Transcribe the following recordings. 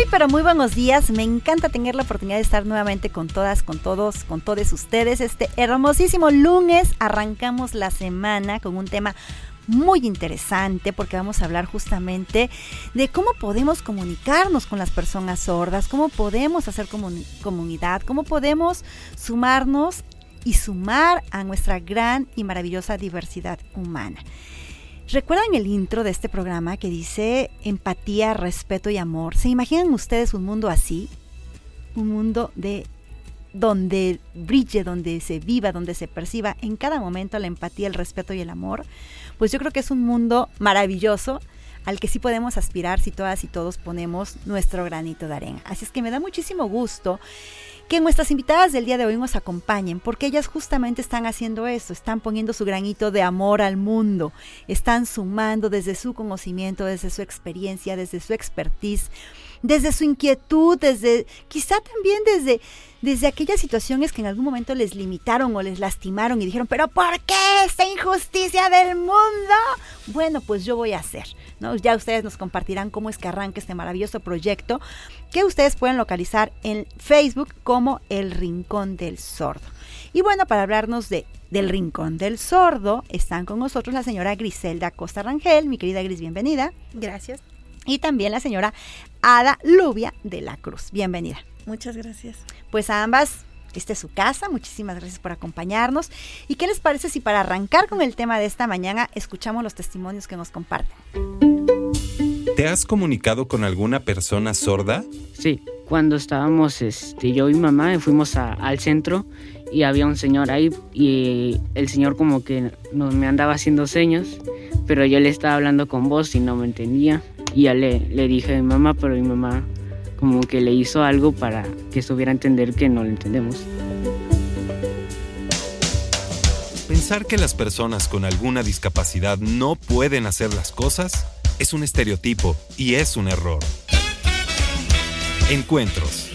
Muy pero muy buenos días. Me encanta tener la oportunidad de estar nuevamente con todas, con todos, con todos ustedes. Este hermosísimo lunes arrancamos la semana con un tema muy interesante porque vamos a hablar justamente de cómo podemos comunicarnos con las personas sordas, cómo podemos hacer comunidad, cómo podemos sumarnos y sumar a nuestra gran y maravillosa diversidad humana. ¿Recuerdan el intro de este programa que dice empatía, respeto y amor? ¿Se imaginan ustedes un mundo así? Un mundo de donde brille, donde se viva, donde se perciba en cada momento la empatía, el respeto y el amor. Pues yo creo que es un mundo maravilloso al que sí podemos aspirar si todas y todos ponemos nuestro granito de arena. Así es que me da muchísimo gusto que nuestras invitadas del día de hoy nos acompañen, porque ellas justamente están haciendo eso, están poniendo su granito de amor al mundo, están sumando desde su conocimiento, desde su experiencia, desde su expertise, desde su inquietud, desde quizá también desde desde aquellas situaciones que en algún momento les limitaron o les lastimaron y dijeron, pero ¿por qué esta injusticia del mundo? Bueno, pues yo voy a hacer, ¿no? Ya ustedes nos compartirán cómo es que arranca este maravilloso proyecto que ustedes pueden localizar en Facebook como El Rincón del Sordo. Y bueno, para hablarnos de del Rincón del Sordo, están con nosotros la señora Griselda Costa Rangel. Mi querida Gris, bienvenida. Gracias. Y también la señora Ada Lubia de la Cruz. Bienvenida. Muchas gracias. Pues a ambas, esta es su casa. Muchísimas gracias por acompañarnos. ¿Y qué les parece si para arrancar con el tema de esta mañana escuchamos los testimonios que nos comparten? ¿Te has comunicado con alguna persona sorda? Sí, cuando estábamos este, yo y mamá fuimos al centro y había un señor ahí y el señor como que nos, me andaba haciendo señas, pero yo le estaba hablando con voz y no me entendía. Y ya le, le dije a mi mamá, pero mi mamá como que le hizo algo para que estuviera a entender que no lo entendemos. Pensar que las personas con alguna discapacidad no pueden hacer las cosas es un estereotipo y es un error. Encuentros.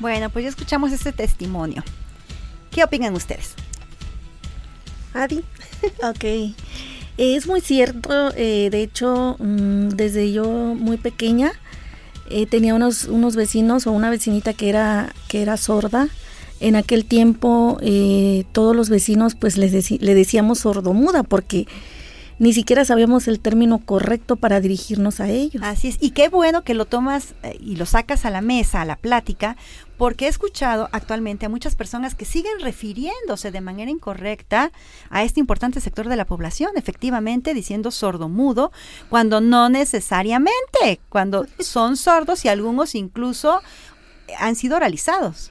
Bueno, pues ya escuchamos este testimonio. ¿Qué opinan ustedes? Adi. ok. Es muy cierto, eh, de hecho, mm, desde yo muy pequeña eh, tenía unos, unos vecinos o una vecinita que era, que era sorda. En aquel tiempo eh, todos los vecinos pues les le decíamos sordomuda porque ni siquiera sabíamos el término correcto para dirigirnos a ellos. Así es, y qué bueno que lo tomas y lo sacas a la mesa, a la plática, porque he escuchado actualmente a muchas personas que siguen refiriéndose de manera incorrecta a este importante sector de la población, efectivamente diciendo sordo-mudo, cuando no necesariamente, cuando son sordos y algunos incluso han sido oralizados.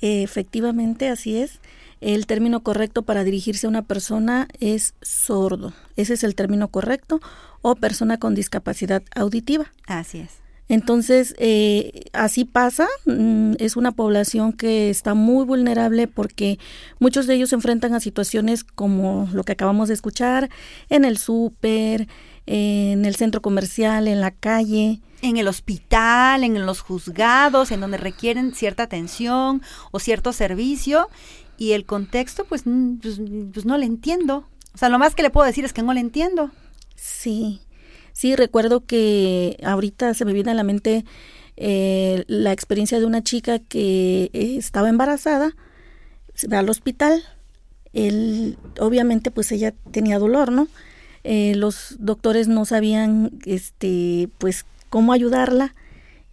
Efectivamente, así es. El término correcto para dirigirse a una persona es sordo. Ese es el término correcto o persona con discapacidad auditiva. Así es. Entonces, eh, así pasa, mm, es una población que está muy vulnerable porque muchos de ellos se enfrentan a situaciones como lo que acabamos de escuchar, en el súper, en el centro comercial, en la calle. En el hospital, en los juzgados, en donde requieren cierta atención o cierto servicio y el contexto, pues, pues, pues no le entiendo. O sea, lo más que le puedo decir es que no le entiendo. Sí. Sí, recuerdo que ahorita se me viene a la mente eh, la experiencia de una chica que eh, estaba embarazada, se va al hospital, él, obviamente pues ella tenía dolor, ¿no? Eh, los doctores no sabían, este, pues cómo ayudarla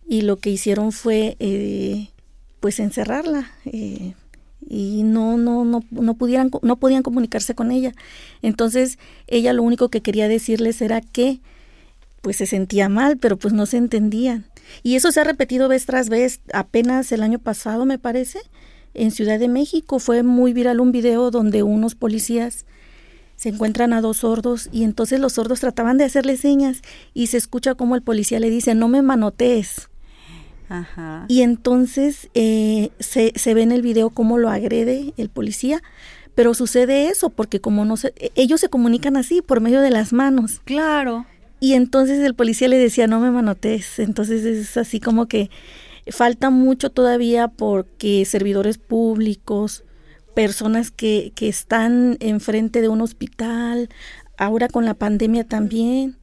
y lo que hicieron fue pues encerrarla. Y no, no, no, no, pudieran, no podían comunicarse con ella. Entonces ella lo único que quería decirles era que pues se sentía mal, pero pues no se entendían. Y eso se ha repetido vez tras vez, apenas el año pasado me parece, en Ciudad de México fue muy viral un video donde unos policías se encuentran a dos sordos y entonces los sordos trataban de hacerle señas y se escucha como el policía le dice, no me manotees. Ajá. Y entonces eh, se, se ve en el video cómo lo agrede el policía, pero sucede eso porque como no se, ellos se comunican así por medio de las manos. Claro. Y entonces el policía le decía, no me manotes. Entonces es así como que falta mucho todavía porque servidores públicos, personas que, que están enfrente de un hospital, ahora con la pandemia también,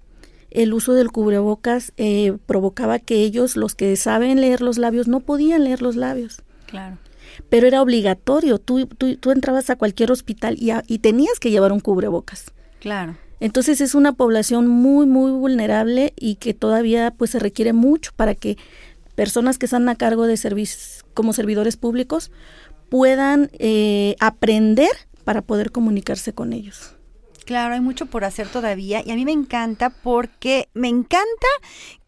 el uso del cubrebocas eh, provocaba que ellos, los que saben leer los labios, no podían leer los labios. Claro. Pero era obligatorio, tú, tú, tú entrabas a cualquier hospital y, y tenías que llevar un cubrebocas. Claro. Entonces es una población muy, muy vulnerable y que todavía pues se requiere mucho para que personas que están a cargo de servicios como servidores públicos puedan eh, aprender para poder comunicarse con ellos. Claro, hay mucho por hacer todavía y a mí me encanta porque me encanta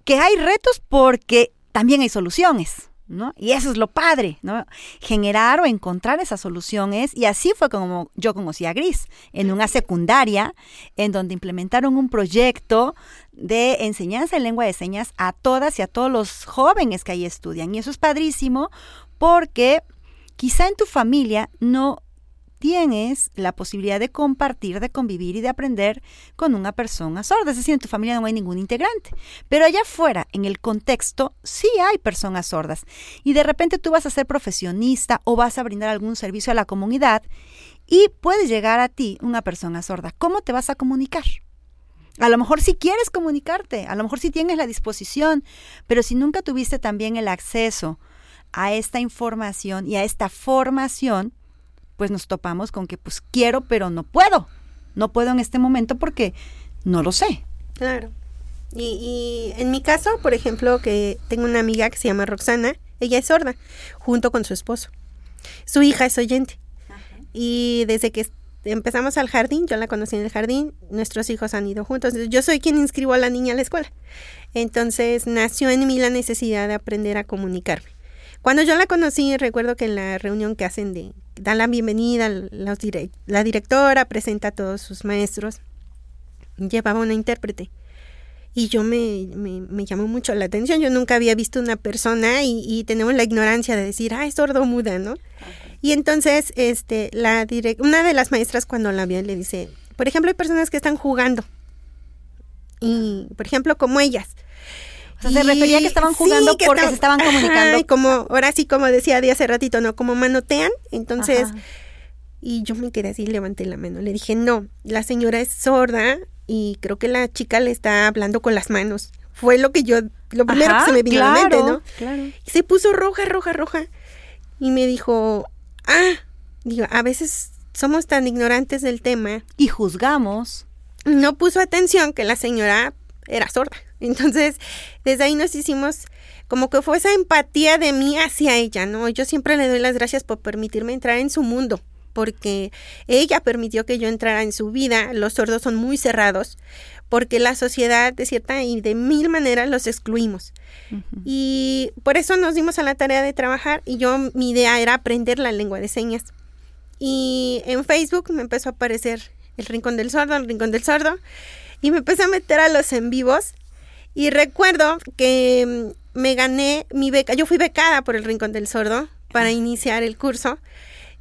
que hay retos porque también hay soluciones. Y eso es lo padre, ¿no? Generar o encontrar esas soluciones. Y así fue como yo conocí a Gris, en una secundaria, en donde implementaron un proyecto de enseñanza en lengua de señas a todas y a todos los jóvenes que ahí estudian. Y eso es padrísimo porque quizá en tu familia no tienes la posibilidad de compartir, de convivir y de aprender con una persona sorda. Es decir, en tu familia no hay ningún integrante. Pero allá afuera, en el contexto, sí hay personas sordas. Y de repente tú vas a ser profesionista o vas a brindar algún servicio a la comunidad y puede llegar a ti una persona sorda. ¿Cómo te vas a comunicar? A lo mejor si sí quieres comunicarte, a lo mejor si sí tienes la disposición, pero si nunca tuviste también el acceso a esta información y a esta formación, pues nos topamos con que pues quiero, pero no puedo. No puedo en este momento porque no lo sé. Claro. Y, en mi caso, por ejemplo, que tengo una amiga que se llama Roxana, ella es sorda, junto con su esposo. Su hija es oyente. Y desde que empezamos al jardín, yo la conocí en el jardín, nuestros hijos han ido juntos. Yo soy quien inscribo a la niña a la escuela. Entonces nació en mí la necesidad de aprender a comunicarme. Cuando yo la conocí, recuerdo que en la reunión que hacen de, dan la bienvenida, la directora presenta a todos sus maestros, llevaba una intérprete. Y yo me, me, llamó mucho la atención, yo nunca había visto una persona y, tenemos la ignorancia de decir, ah, es sordo muda, ¿no? Y entonces, este, la una de las maestras cuando la vio le dice, por ejemplo, hay personas que están jugando. Y, por ejemplo, como ellas se refería a que estaban jugando porque se estaban comunicando. como, ahora sí, como decía de hace ratito, ¿no? Como manotean. Entonces, y yo me quedé así, levanté la mano. Le dije, no, la señora es sorda y creo que la chica le está hablando con las manos. Fue lo que yo, lo primero que se me vino a la mente, ¿no? Claro. Y se puso roja, roja, roja. Y me dijo, ah, digo, a veces somos tan ignorantes del tema. Y juzgamos. No puso atención que la señora era sorda. Entonces, desde ahí nos hicimos como que fue esa empatía de mí hacia ella, ¿no? Yo siempre le doy las gracias por permitirme entrar en su mundo, porque ella permitió que yo entrara en su vida. Los sordos son muy cerrados, porque la sociedad de cierta y de mil maneras los excluimos. Y por eso nos dimos a la tarea de trabajar y yo mi idea era aprender la lengua de señas. Y en Facebook me empezó a aparecer el Rincón del Sordo, el Rincón del Sordo, y me empecé a meter a los en vivos y recuerdo que mm, me gané mi beca, yo fui becada por el Rincón del Sordo para iniciar el curso.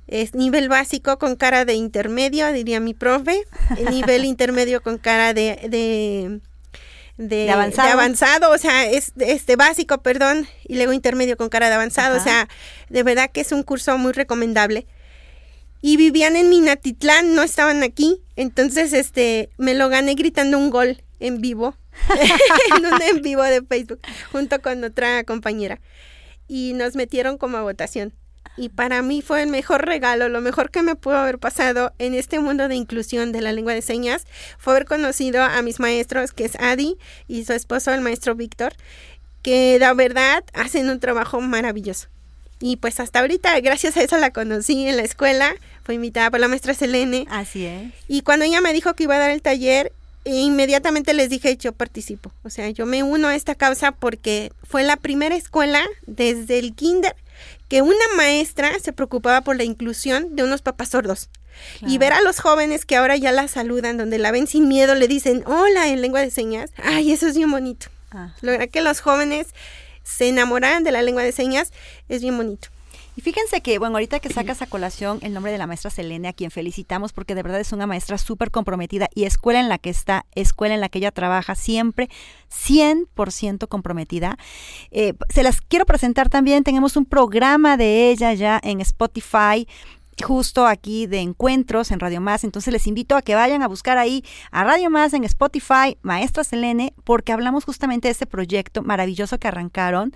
Es nivel básico con cara de intermedio, diría mi profe. nivel intermedio con cara de, de de, avanzado. avanzado. o sea, es este básico, perdón, y luego intermedio con cara de avanzado, o sea, de verdad que es un curso muy recomendable. Y vivían en Minatitlán, no estaban aquí, entonces este me lo gané gritando un gol en vivo en un en vivo de Facebook junto con otra compañera y nos metieron como a votación. Y para mí fue el mejor regalo, lo mejor que me pudo haber pasado en este mundo de inclusión de la lengua de señas fue haber conocido a mis maestros, que es Adi y su esposo, el maestro Víctor, que la verdad hacen un trabajo maravilloso. Y pues hasta ahorita, gracias a eso la conocí en la escuela, fue invitada por la maestra Selene. Así es. Y cuando ella me dijo que iba a dar el taller, inmediatamente les dije, yo participo. O sea, yo me uno a esta causa porque fue la primera escuela desde el kinder que una maestra se preocupaba por la inclusión de unos papás sordos. Y ver a los jóvenes que ahora ya la saludan, donde la ven sin miedo, le dicen hola en lengua de señas. Ay, eso es bien bonito. Ah. Lograr que los jóvenes se enamoraran de la lengua de señas es bien bonito. Y fíjense que, bueno, ahorita que sacas a colación el nombre de la maestra Selene, a quien felicitamos porque de verdad es una maestra súper comprometida y escuela en la que está, escuela en la que ella trabaja, siempre 100% comprometida. Eh, se las quiero presentar también, tenemos un programa de ella ya en Spotify justo aquí de encuentros en Radio Más. Entonces les invito a que vayan a buscar ahí a Radio Más en Spotify, Maestra Selene, porque hablamos justamente de este proyecto maravilloso que arrancaron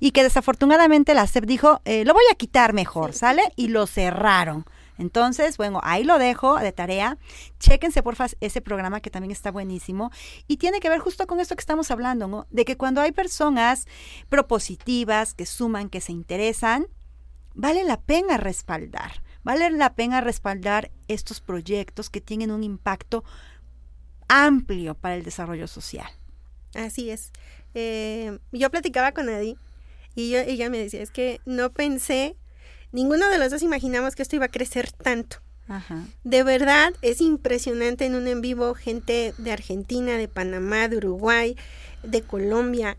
y que desafortunadamente la SEP dijo, eh, lo voy a quitar mejor, ¿sale? Y lo cerraron. Entonces, bueno, ahí lo dejo de tarea. Chéquense, porfa, ese programa que también está buenísimo. Y tiene que ver justo con esto que estamos hablando, ¿no? De que cuando hay personas propositivas, que suman, que se interesan, vale la pena respaldar. Vale la pena respaldar estos proyectos que tienen un impacto amplio para el desarrollo social. Así es. Eh, yo platicaba con Adi y ella me decía, es que no pensé, ninguno de los dos imaginamos que esto iba a crecer tanto. De verdad es impresionante en un en vivo gente de Argentina, de Panamá, de Uruguay, de Colombia.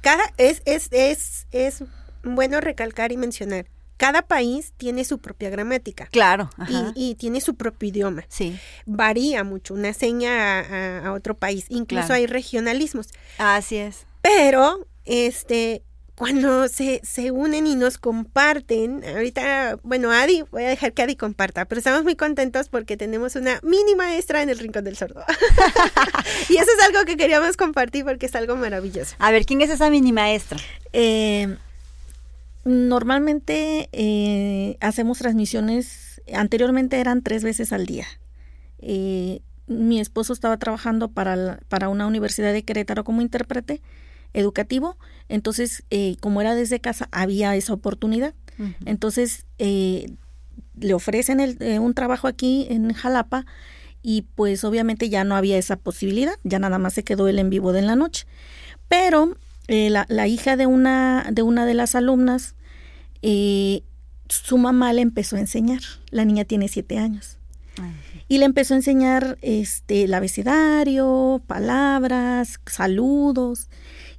Cada es es es es bueno recalcar y mencionar cada país tiene su propia gramática. Claro. Y, tiene su propio idioma. Sí. Varía mucho una seña a, otro país. Incluso hay regionalismos. Así es. Pero, este, cuando se, se unen y nos comparten, ahorita, bueno, Adi, voy a dejar que Adi comparta, pero estamos muy contentos porque tenemos una mini maestra en el Rincón del Sordo. y eso es algo que queríamos compartir porque es algo maravilloso. A ver, ¿quién es esa mini maestra? Eh, Normalmente eh, hacemos transmisiones, anteriormente eran tres veces al día. Eh, mi esposo estaba trabajando para, para una universidad de Querétaro como intérprete educativo, entonces eh, como era desde casa había esa oportunidad. Entonces le ofrecen el, un trabajo aquí en Jalapa y pues obviamente ya no había esa posibilidad, ya nada más se quedó el en vivo de en la noche. Pero eh, la, hija de una, de una de las alumnas, eh, su mamá le empezó a enseñar. La niña tiene siete años. Y le empezó a enseñar este, el abecedario, palabras, saludos.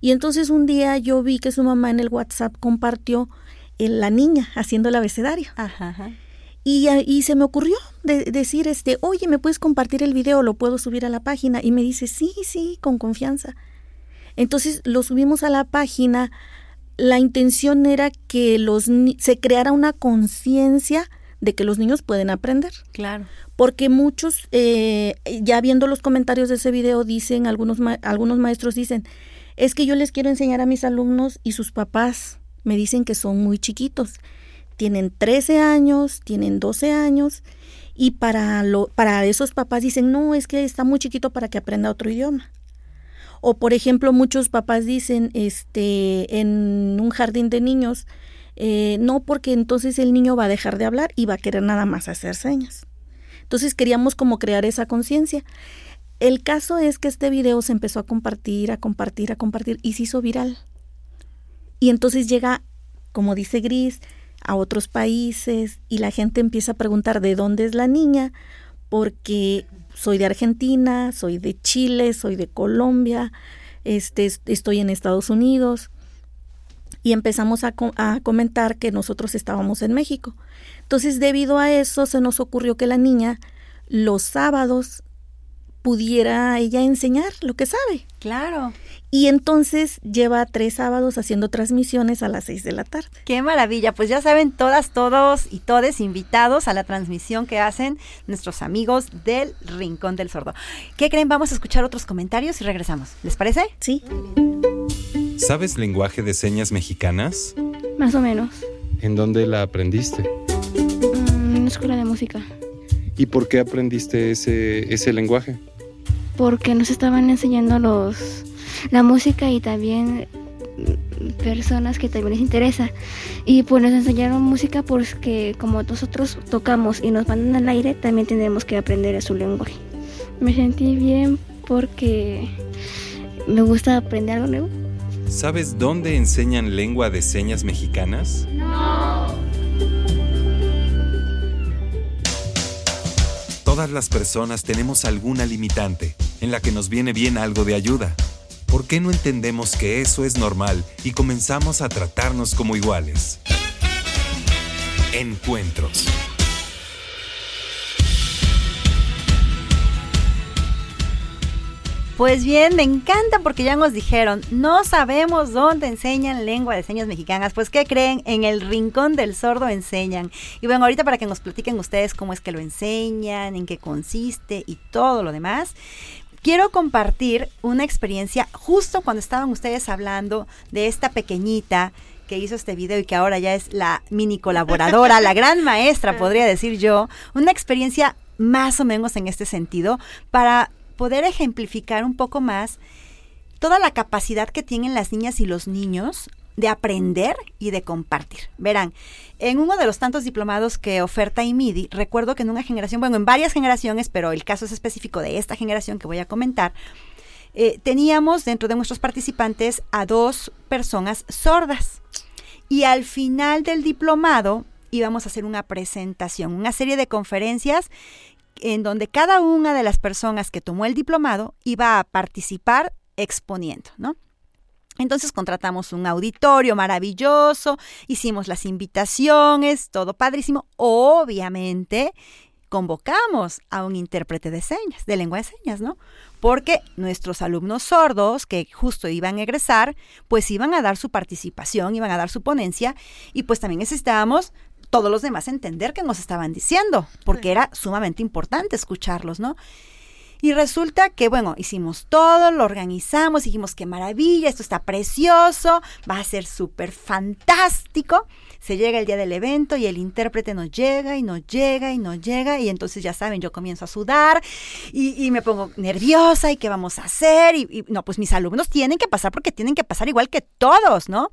Y entonces un día yo vi que su mamá en el WhatsApp compartió la niña haciendo el abecedario. Y, y, se me ocurrió de, decir, este, oye, ¿me puedes compartir el video? ¿Lo puedo subir a la página? Y me dice, sí, sí, con confianza. Entonces lo subimos a la página. La intención era que los se creara una conciencia de que los niños pueden aprender. Claro. Porque muchos, eh, ya viendo los comentarios de ese video, dicen, algunos, algunos maestros dicen, es que yo les quiero enseñar a mis alumnos y sus papás me dicen que son muy chiquitos. Tienen 13 años, tienen 12 años y para, lo, para esos papás dicen, no, es que está muy chiquito para que aprenda otro idioma. O por ejemplo, muchos papás dicen, este, en un jardín de niños, eh, no porque entonces el niño va a dejar de hablar y va a querer nada más hacer señas. Entonces queríamos como crear esa conciencia. El caso es que este video se empezó a compartir, a compartir, a compartir y se hizo viral. Y entonces llega, como dice Gris, a otros países y la gente empieza a preguntar de dónde es la niña, porque soy de Argentina, soy de Chile, soy de Colombia, este, estoy en Estados Unidos. Y empezamos a, a, comentar que nosotros estábamos en México. Entonces, debido a eso, se nos ocurrió que la niña los sábados pudiera ella enseñar lo que sabe. Claro. Y entonces lleva tres sábados haciendo transmisiones a las seis de la tarde. Qué maravilla. Pues ya saben, todas, todos y todes invitados a la transmisión que hacen nuestros amigos del Rincón del Sordo. ¿Qué creen? Vamos a escuchar otros comentarios y regresamos. ¿Les parece? Sí. ¿Sabes lenguaje de señas mexicanas? Más o menos. ¿En dónde la aprendiste? Mm, en la escuela de música. ¿Y por qué aprendiste ese, ese lenguaje? Porque nos estaban enseñando los la música y también personas que también les interesa. Y pues nos enseñaron música porque como nosotros tocamos y nos mandan al aire, también tenemos que aprender su lenguaje. Me sentí bien porque me gusta aprender algo nuevo. ¿Sabes dónde enseñan lengua de señas mexicanas? No. Todas las personas tenemos alguna limitante en la que nos viene bien algo de ayuda. ¿Por qué no entendemos que eso es normal y comenzamos a tratarnos como iguales? Encuentros. Pues bien, me encanta porque ya nos dijeron, no sabemos dónde enseñan lengua de señas mexicanas. Pues, ¿qué creen? En el rincón del sordo enseñan. Y bueno, ahorita para que nos platiquen ustedes cómo es que lo enseñan, en qué consiste y todo lo demás, quiero compartir una experiencia justo cuando estaban ustedes hablando de esta pequeñita que hizo este video y que ahora ya es la mini colaboradora, la gran maestra, podría decir yo, una experiencia más o menos en este sentido para poder ejemplificar un poco más toda la capacidad que tienen las niñas y los niños de aprender y de compartir. Verán, en uno de los tantos diplomados que oferta IMIDI, recuerdo que en una generación, bueno, en varias generaciones, pero el caso es específico de esta generación que voy a comentar, eh, teníamos dentro de nuestros participantes a dos personas sordas. Y al final del diplomado íbamos a hacer una presentación, una serie de conferencias en donde cada una de las personas que tomó el diplomado iba a participar exponiendo, ¿no? Entonces contratamos un auditorio maravilloso, hicimos las invitaciones, todo padrísimo. Obviamente convocamos a un intérprete de señas, de lengua de señas, ¿no? Porque nuestros alumnos sordos que justo iban a egresar, pues iban a dar su participación, iban a dar su ponencia y pues también necesitábamos todos los demás entender qué nos estaban diciendo, porque era sumamente importante escucharlos, ¿no? Y resulta que, bueno, hicimos todo, lo organizamos, dijimos, qué maravilla, esto está precioso, va a ser súper fantástico. Se llega el día del evento y el intérprete nos llega y nos llega y nos llega y entonces ya saben, yo comienzo a sudar y, me pongo nerviosa y qué vamos a hacer. Y, y no, pues mis alumnos tienen que pasar porque tienen que pasar igual que todos, ¿no?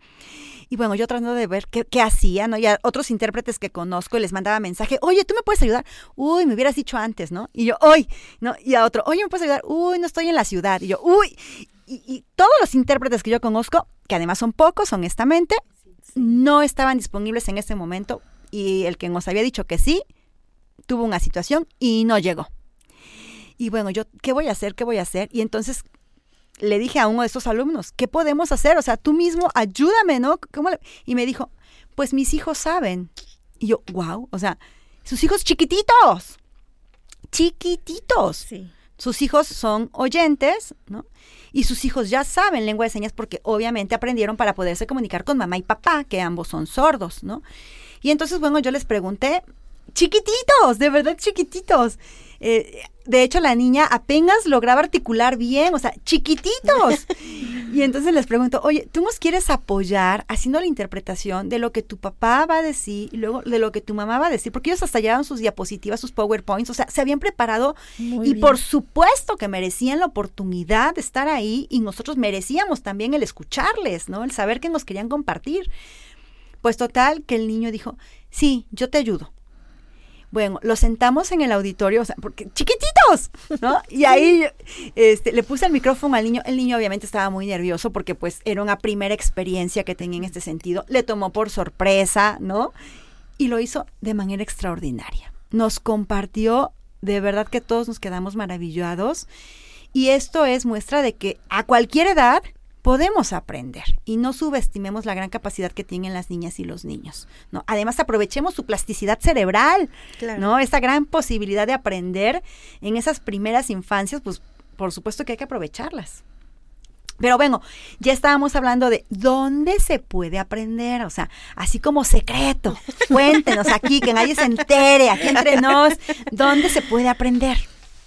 Y bueno, yo tratando de ver qué, qué hacían, ¿no? Y a otros intérpretes que conozco y les mandaba mensaje, oye, ¿tú me puedes ayudar? Uy, me hubieras dicho antes, ¿no? Y yo, hoy, ¿no? Y a otro, oye, ¿me puedes ayudar? Uy, no estoy en la ciudad. Y yo, uy. Y todos los intérpretes que yo conozco, que además son pocos, honestamente, no estaban disponibles en ese momento. Y el que nos había dicho que sí, tuvo una situación y no llegó. Y bueno, yo, ¿qué voy a hacer? ¿Qué voy a hacer? Y entonces le dije a uno de estos alumnos, ¿qué podemos hacer? O sea, tú mismo ayúdame, ¿no? Y me dijo, pues mis hijos saben. Y yo, wow, o sea, sus hijos chiquititos, chiquititos. Sí. Sus hijos son oyentes, ¿no? Y sus hijos ya saben lengua de señas porque obviamente aprendieron para poderse comunicar con mamá y papá, que ambos son sordos, ¿no? Y entonces, bueno, yo les pregunté, chiquititos, de verdad chiquititos. Eh, de hecho, la niña apenas lograba articular bien, o sea, chiquititos. Y entonces les pregunto, oye, ¿tú nos quieres apoyar haciendo la interpretación de lo que tu papá va a decir y luego de lo que tu mamá va a decir? Porque ellos hasta llevaban sus diapositivas, sus PowerPoints, o sea, se habían preparado y por supuesto que merecían la oportunidad de estar ahí y nosotros merecíamos también el escucharles, ¿no? El saber que nos querían compartir. Pues total, que el niño dijo, sí, yo te ayudo bueno, lo sentamos en el auditorio, o sea, porque chiquititos, ¿no? Y ahí este, le puse el micrófono al niño. El niño obviamente estaba muy nervioso porque pues era una primera experiencia que tenía en este sentido. Le tomó por sorpresa, ¿no? Y lo hizo de manera extraordinaria. Nos compartió, de verdad que todos nos quedamos maravillados. Y esto es muestra de que a cualquier edad podemos aprender y no subestimemos la gran capacidad que tienen las niñas y los niños, ¿no? Además aprovechemos su plasticidad cerebral, ¿no? Esa gran posibilidad de aprender en esas primeras infancias, pues por supuesto que hay que aprovecharlas. Pero bueno, ya estábamos hablando de dónde se puede aprender, o sea, así como secreto. Cuéntenos aquí, que nadie se entere, aquí entre nos, dónde se puede aprender.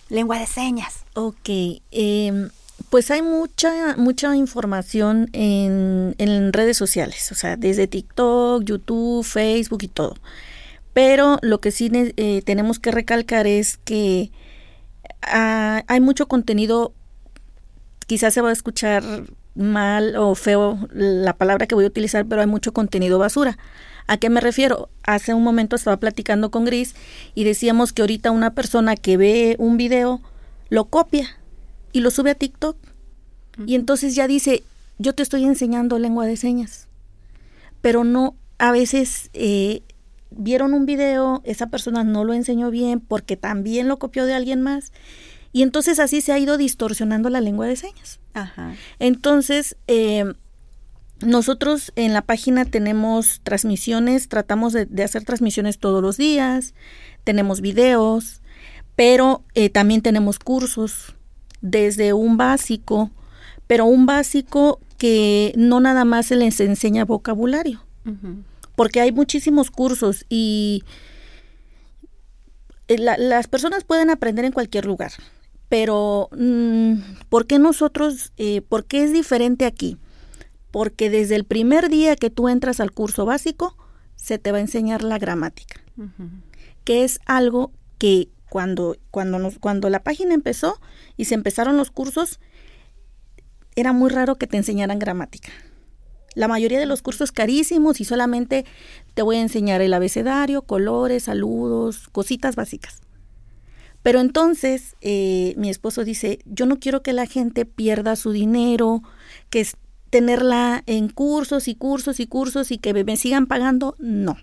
Lengua de señas. Ok, eh, pues hay mucha, mucha información en, en, redes sociales, o sea, desde TikTok, YouTube, Facebook y todo. Pero lo que sí eh, tenemos que recalcar es que ah, hay mucho contenido, quizás se va a escuchar mal o feo la palabra que voy a utilizar, pero hay mucho contenido basura. ¿A qué me refiero? Hace un momento estaba platicando con Gris y decíamos que ahorita una persona que ve un video lo copia y lo sube a TikTok. Y entonces ya dice, yo te estoy enseñando lengua de señas. Pero no, a veces eh, vieron un video, esa persona no lo enseñó bien porque también lo copió de alguien más. Y entonces así se ha ido distorsionando la lengua de señas. Ajá. Entonces, eh, nosotros en la página tenemos transmisiones, tratamos de, de, hacer transmisiones todos los días, tenemos videos, pero eh, también tenemos cursos, desde un básico, pero un básico que no nada más se les enseña vocabulario, uh -huh. porque hay muchísimos cursos y eh, la, las personas pueden aprender en cualquier lugar, pero mmm, ¿por qué nosotros, eh, por qué es diferente aquí? Porque desde el primer día que tú entras al curso básico, se te va a enseñar la gramática, uh -huh. que es algo que cuando, cuando, cuando la página empezó y se empezaron los cursos, era muy raro que te enseñaran gramática. La mayoría de los cursos carísimos y solamente te voy a enseñar el abecedario, colores, saludos, cositas básicas. Pero entonces eh, mi esposo dice, yo no quiero que la gente pierda su dinero, que es tenerla en cursos y cursos y cursos y que me sigan pagando. No.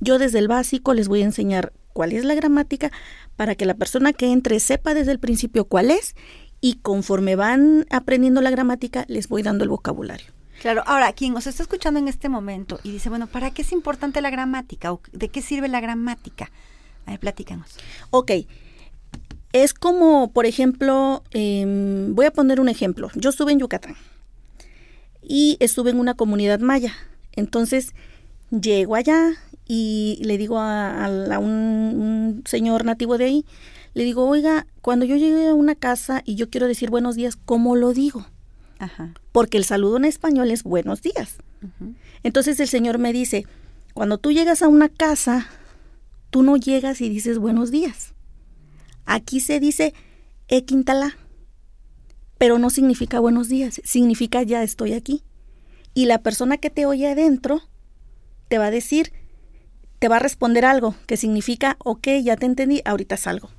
Yo desde el básico les voy a enseñar cuál es la gramática para que la persona que entre sepa desde el principio cuál es y conforme van aprendiendo la gramática les voy dando el vocabulario. Claro, ahora, quien os está escuchando en este momento y dice, bueno, ¿para qué es importante la gramática? ¿O ¿De qué sirve la gramática? A ver, platícanos. Ok, es como, por ejemplo, eh, voy a poner un ejemplo. Yo estuve en Yucatán y estuve en una comunidad maya. Entonces, llego allá y le digo a, a, un, un, señor nativo de ahí, le digo, oiga, cuando yo llegue a una casa y yo quiero decir buenos días, ¿cómo lo digo? Ajá. Porque el saludo en español es buenos días. Uh -huh. Entonces el señor me dice, cuando tú llegas a una casa, tú no llegas y dices buenos días. Aquí se dice e quintala, pero no significa buenos días, significa ya estoy aquí. Y la persona que te oye adentro te va a decir, te va a responder algo que significa, ok, ya te entendí, ahorita salgo.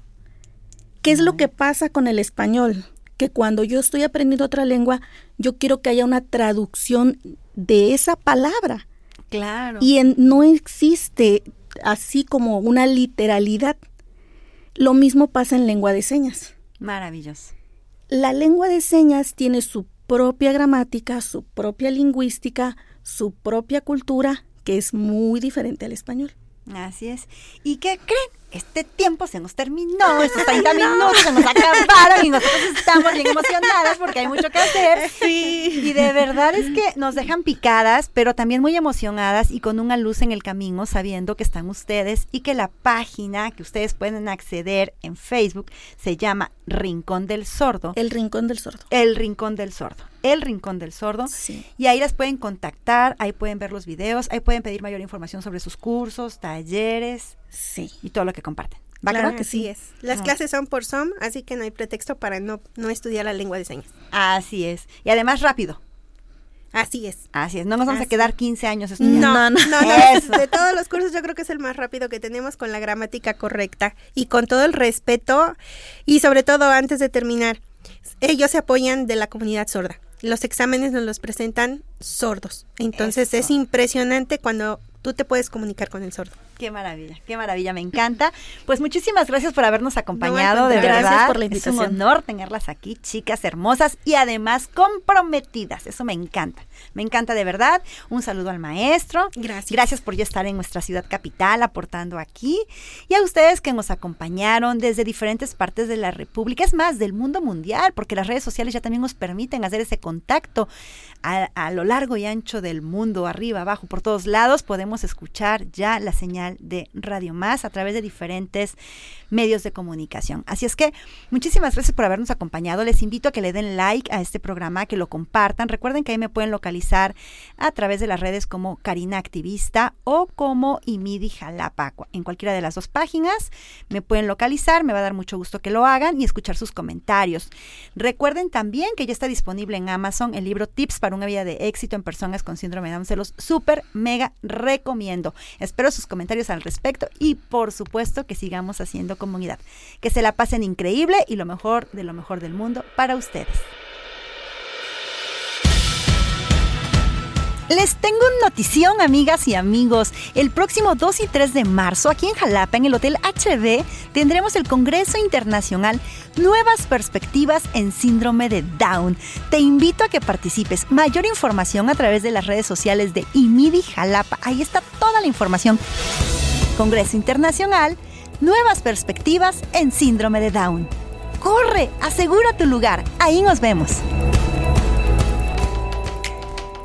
¿Qué es lo que pasa con el español? Que cuando yo estoy aprendiendo otra lengua, yo quiero que haya una traducción de esa palabra. Claro. Y en, no existe así como una literalidad. Lo mismo pasa en lengua de señas. Maravilloso. La lengua de señas tiene su propia gramática, su propia lingüística, su propia cultura, que es muy diferente al español. Así es. ¿Y qué creen? Este tiempo se nos terminó, estos 30 minutos se nos acabaron y nosotros estamos bien emocionadas porque hay mucho que hacer. Sí. Y de verdad es que nos dejan picadas, pero también muy emocionadas y con una luz en el camino, sabiendo que están ustedes y que la página que ustedes pueden acceder en Facebook se llama Rincón del Sordo. El Rincón del Sordo. El Rincón del Sordo. El Rincón del Sordo. Sí. Y ahí las pueden contactar, ahí pueden ver los videos, ahí pueden pedir mayor información sobre sus cursos, talleres. Sí. Y todo lo que comparten. ¿Va claro que sí es. Las ah. clases son por Zoom, así que no hay pretexto para no, no estudiar la lengua de señas. Así es. Y además rápido. Así es. Así es. No nos vamos Así. a quedar 15 años estudiando. No, no, no. no de todos los cursos yo creo que es el más rápido que tenemos con la gramática correcta y con todo el respeto y sobre todo antes de terminar, ellos se apoyan de la comunidad sorda. Los exámenes nos los presentan sordos. Entonces Eso. es impresionante cuando tú te puedes comunicar con el sordo. Qué maravilla, qué maravilla, me encanta. Pues muchísimas gracias por habernos acompañado, no, de gracias verdad. por la invitación. Es un honor tenerlas aquí, chicas hermosas y además comprometidas. Eso me encanta. Me encanta de verdad. Un saludo al maestro. Gracias. Gracias por ya estar en nuestra ciudad capital aportando aquí y a ustedes que nos acompañaron desde diferentes partes de la República, es más, del mundo mundial, porque las redes sociales ya también nos permiten hacer ese contacto a, a lo largo y ancho del mundo, arriba, abajo, por todos lados. Podemos escuchar ya la señal de Radio Más a través de diferentes medios de comunicación. Así es que muchísimas gracias por habernos acompañado. Les invito a que le den like a este programa, que lo compartan. Recuerden que ahí me pueden localizar a través de las redes como Karina Activista o como Imidi Jalapa. En cualquiera de las dos páginas me pueden localizar. Me va a dar mucho gusto que lo hagan y escuchar sus comentarios. Recuerden también que ya está disponible en Amazon el libro Tips para una vida de éxito en personas con síndrome de Down. Se los súper, mega recomiendo. Espero sus comentarios al respecto y por supuesto que sigamos haciendo comunidad. Que se la pasen increíble y lo mejor de lo mejor del mundo para ustedes. Les tengo notición, amigas y amigos. El próximo 2 y 3 de marzo, aquí en Jalapa, en el Hotel HD, tendremos el Congreso Internacional Nuevas Perspectivas en Síndrome de Down. Te invito a que participes. Mayor información a través de las redes sociales de IMIDI Jalapa. Ahí está toda la información. Congreso Internacional Nuevas Perspectivas en Síndrome de Down. ¡Corre! Asegura tu lugar. Ahí nos vemos.